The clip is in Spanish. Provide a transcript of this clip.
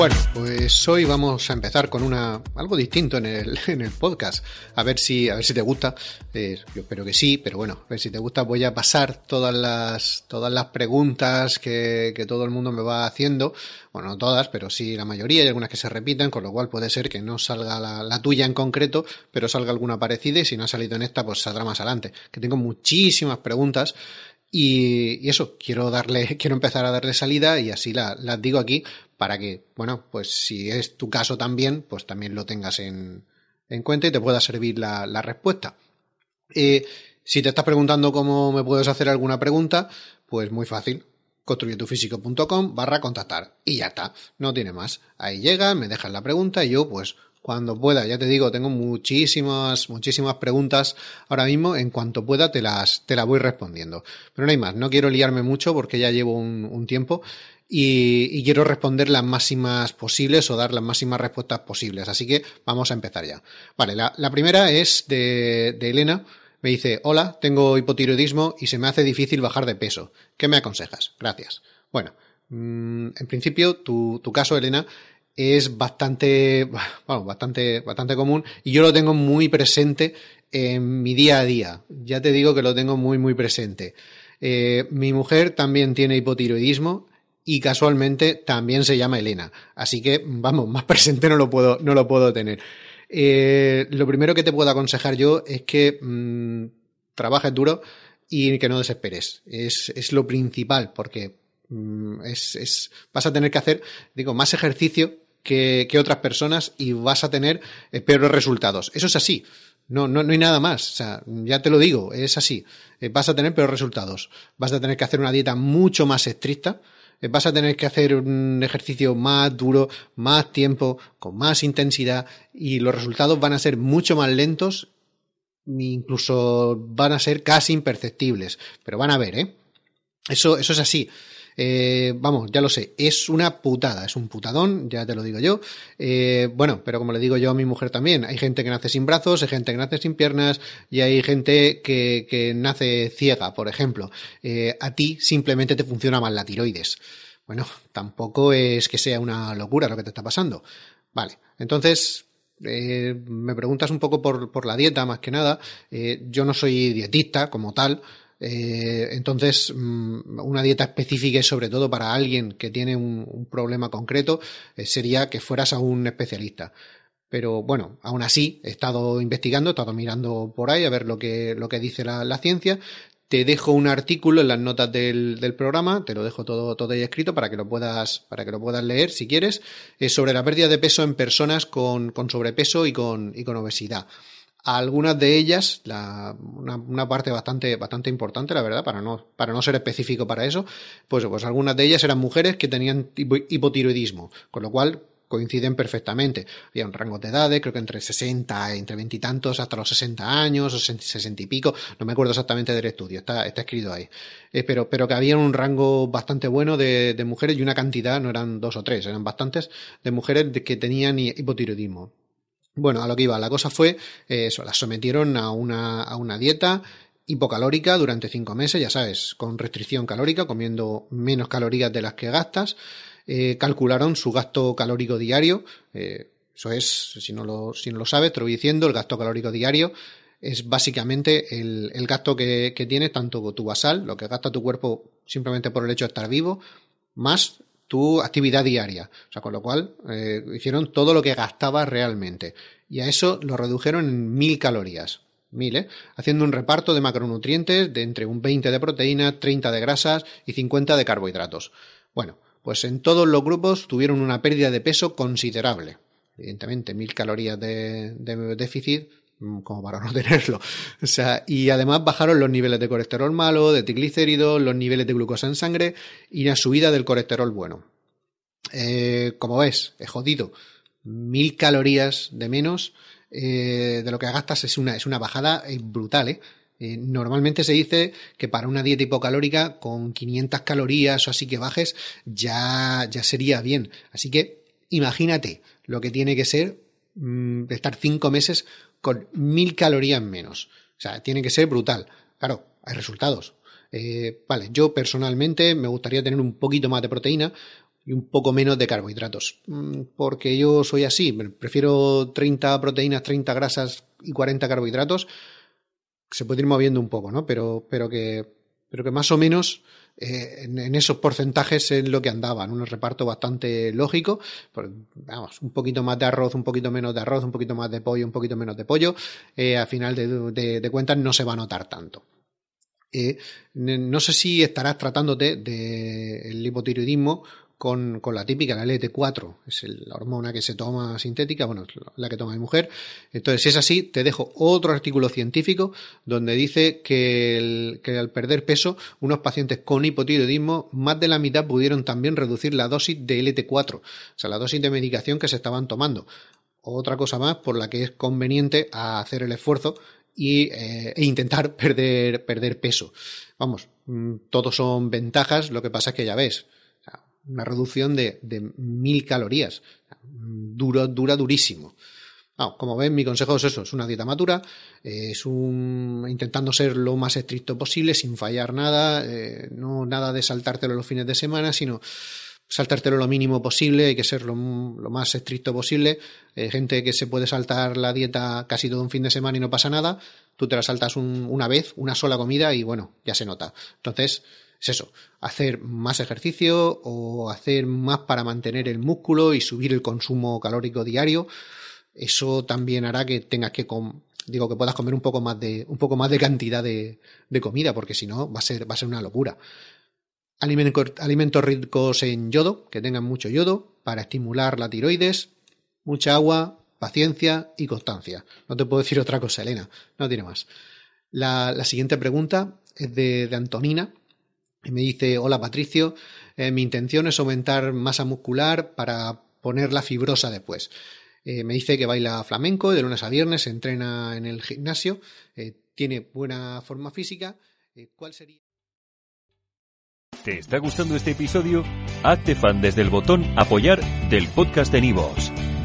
Bueno, pues hoy vamos a empezar con una algo distinto en el, en el podcast. A ver si, a ver si te gusta. Eh, yo espero que sí, pero bueno, a ver si te gusta. Voy a pasar todas las, todas las preguntas que, que todo el mundo me va haciendo. Bueno, no todas, pero sí la mayoría. Hay algunas que se repiten, con lo cual puede ser que no salga la, la tuya en concreto, pero salga alguna parecida y si no ha salido en esta, pues saldrá más adelante. Que tengo muchísimas preguntas. Y, eso, quiero darle, quiero empezar a darle salida y así la, las digo aquí para que, bueno, pues si es tu caso también, pues también lo tengas en, en cuenta y te pueda servir la, la respuesta. Eh, si te estás preguntando cómo me puedes hacer alguna pregunta, pues muy fácil. construyetufísico.com barra contactar. Y ya está, no tiene más. Ahí llega, me dejas la pregunta y yo pues cuando pueda, ya te digo, tengo muchísimas, muchísimas preguntas ahora mismo, en cuanto pueda te las, te las voy respondiendo. Pero no hay más, no quiero liarme mucho porque ya llevo un, tiempo y, quiero responder las máximas posibles o dar las máximas respuestas posibles. Así que vamos a empezar ya. Vale, la, la primera es de, de, Elena. Me dice, hola, tengo hipotiroidismo y se me hace difícil bajar de peso. ¿Qué me aconsejas? Gracias. Bueno, mmm, en principio, tu, tu caso, Elena, es bastante, bastante, bastante común y yo lo tengo muy presente en mi día a día. Ya te digo que lo tengo muy, muy presente. Eh, mi mujer también tiene hipotiroidismo y casualmente también se llama Elena. Así que, vamos, más presente no lo puedo, no lo puedo tener. Eh, lo primero que te puedo aconsejar yo es que mmm, trabajes duro y que no desesperes. Es, es lo principal, porque mmm, es, es, vas a tener que hacer, digo, más ejercicio que, otras personas y vas a tener eh, peores resultados. Eso es así. No, no, no hay nada más. O sea, ya te lo digo, es así. Eh, vas a tener peores resultados. Vas a tener que hacer una dieta mucho más estricta vas a tener que hacer un ejercicio más duro, más tiempo, con más intensidad y los resultados van a ser mucho más lentos, incluso van a ser casi imperceptibles, pero van a ver, ¿eh? Eso, eso es así. Eh, vamos, ya lo sé, es una putada, es un putadón, ya te lo digo yo. Eh, bueno, pero como le digo yo a mi mujer también, hay gente que nace sin brazos, hay gente que nace sin piernas y hay gente que, nace ciega, por ejemplo. Eh, a ti simplemente te funciona mal la tiroides. Bueno, tampoco es que sea una locura lo que te está pasando. Vale, entonces eh, me preguntas un poco por, la dieta, más que nada. Yo no soy dietista como tal, eh, entonces, mm, una dieta específica y sobre todo para alguien que tiene un, problema concreto eh, sería que fueras a un especialista. Pero bueno, aún así he estado investigando, he estado mirando por ahí a ver lo que, lo que dice la, ciencia. Te dejo un artículo en las notas del, del, programa, te lo dejo todo, todo ahí escrito para que lo puedas, para que lo puedas leer si quieres, es sobre la pérdida de peso en personas con, con sobrepeso y con, y con obesidad algunas de ellas, la, una, una, parte bastante, bastante importante, la verdad, para no, para no ser específico para eso, pues, pues algunas de ellas eran mujeres que tenían hipotiroidismo, con lo cual coinciden perfectamente. Había un rango de edades, creo que entre 60, entre veintitantos hasta los 60 años, o 60 y pico, no me acuerdo exactamente del estudio, está, está escrito ahí. Eh, pero, pero que había un rango bastante bueno de, de mujeres y una cantidad, no eran dos o tres, eran bastantes, de mujeres que tenían hipotiroidismo. Bueno, a lo que iba, la cosa fue eh, eso, las sometieron a una, a una dieta hipocalórica durante cinco meses, ya sabes, con restricción calórica, comiendo menos calorías de las que gastas. Eh, calcularon su gasto calórico diario. Eh, eso es, si no, lo, si no lo sabes, te lo voy diciendo, el gasto calórico diario es básicamente el, el gasto que, que tienes, tanto tu basal, lo que gasta tu cuerpo simplemente por el hecho de estar vivo, más tu actividad diaria. O sea, con lo cual eh, hicieron todo lo que gastabas realmente. Y a eso lo redujeron en mil calorías. Mil, ¿eh? Haciendo un reparto de macronutrientes de entre un 20 de proteína, 30 de grasas y 50 de carbohidratos. Bueno, pues en todos los grupos tuvieron una pérdida de peso considerable. Evidentemente, mil calorías de, de déficit como para no tenerlo. O sea, y además bajaron los niveles de colesterol malo, de triglicéridos, los niveles de glucosa en sangre y la subida del colesterol bueno. Eh, como ves, es jodido. Mil calorías de menos eh, de lo que gastas es una, es una bajada eh, brutal, ¿eh? Normalmente se dice que para una dieta hipocalórica con 500 calorías o así que bajes ya, ya sería bien. Así que imagínate lo que tiene que ser mmm, estar cinco meses con mil calorías menos. O sea, tiene que ser brutal. Claro, hay resultados. Eh, vale, yo personalmente me gustaría tener un poquito más de proteína, y un poco menos de carbohidratos. Mm, porque yo soy así, prefiero 30 proteínas, 30 grasas y 40 carbohidratos. Se puede ir moviendo un poco, ¿no? Pero, pero, que, pero que más o menos eh, en, esos porcentajes es lo que andaban, un reparto bastante lógico. vamos, un poquito más de arroz, un poquito menos de arroz, un poquito más de pollo, un poquito menos de pollo. Eh, a final de, cuentas no se va a notar tanto. Eh, no sé si estarás tratándote del hipotiroidismo con, con la típica, la LT4, es la hormona que se toma sintética, bueno, la que toma mi mujer. Entonces, si es así, te dejo otro artículo científico donde dice que, que al perder peso, unos pacientes con hipotiroidismo, más de la mitad pudieron también reducir la dosis de LT4, o sea, la dosis de medicación que se estaban tomando. Otra cosa más por la que es conveniente hacer el esfuerzo y, eh, e intentar perder, perder peso. Vamos, mm, todos son ventajas, lo que pasa es que ya ves, una reducción de, mil calorías. Duro, dura durísimo. como ven, mi consejo es eso, es una dieta madura, es un intentando ser lo más estricto posible, sin fallar nada, eh, no nada de saltártelo los fines de semana, sino saltártelo lo mínimo posible, hay que ser lo, más estricto posible. Hay gente que se puede saltar la dieta casi todo un fin de semana y no pasa nada, tú te la saltas una vez, una sola comida y bueno, ya se nota. Entonces, es eso, hacer más ejercicio o hacer más para mantener el músculo y subir el consumo calórico diario. Eso también hará que tengas que digo que puedas comer un poco más de un poco más de cantidad de, comida porque si no va a ser va a ser una locura. Alimentos ricos en yodo, que tengan mucho yodo para estimular la tiroides, mucha agua, paciencia y constancia. No te puedo decir otra cosa, Elena, no tiene más. La, siguiente pregunta es de Antonina, y me dice, hola Patricio, eh, mi intención es aumentar masa muscular para ponerla fibrosa después. Eh, me dice que baila flamenco de lunes a viernes, entrena en el gimnasio, eh, tiene buena forma física. ¿Cuál sería? ¿Te está gustando este episodio? Hazte fan desde el botón apoyar del podcast de Nivos.